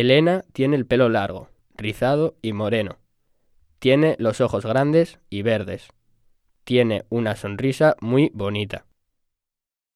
Elena tiene el pelo largo, rizado y moreno. Tiene los ojos grandes y verdes. Tiene una sonrisa muy bonita.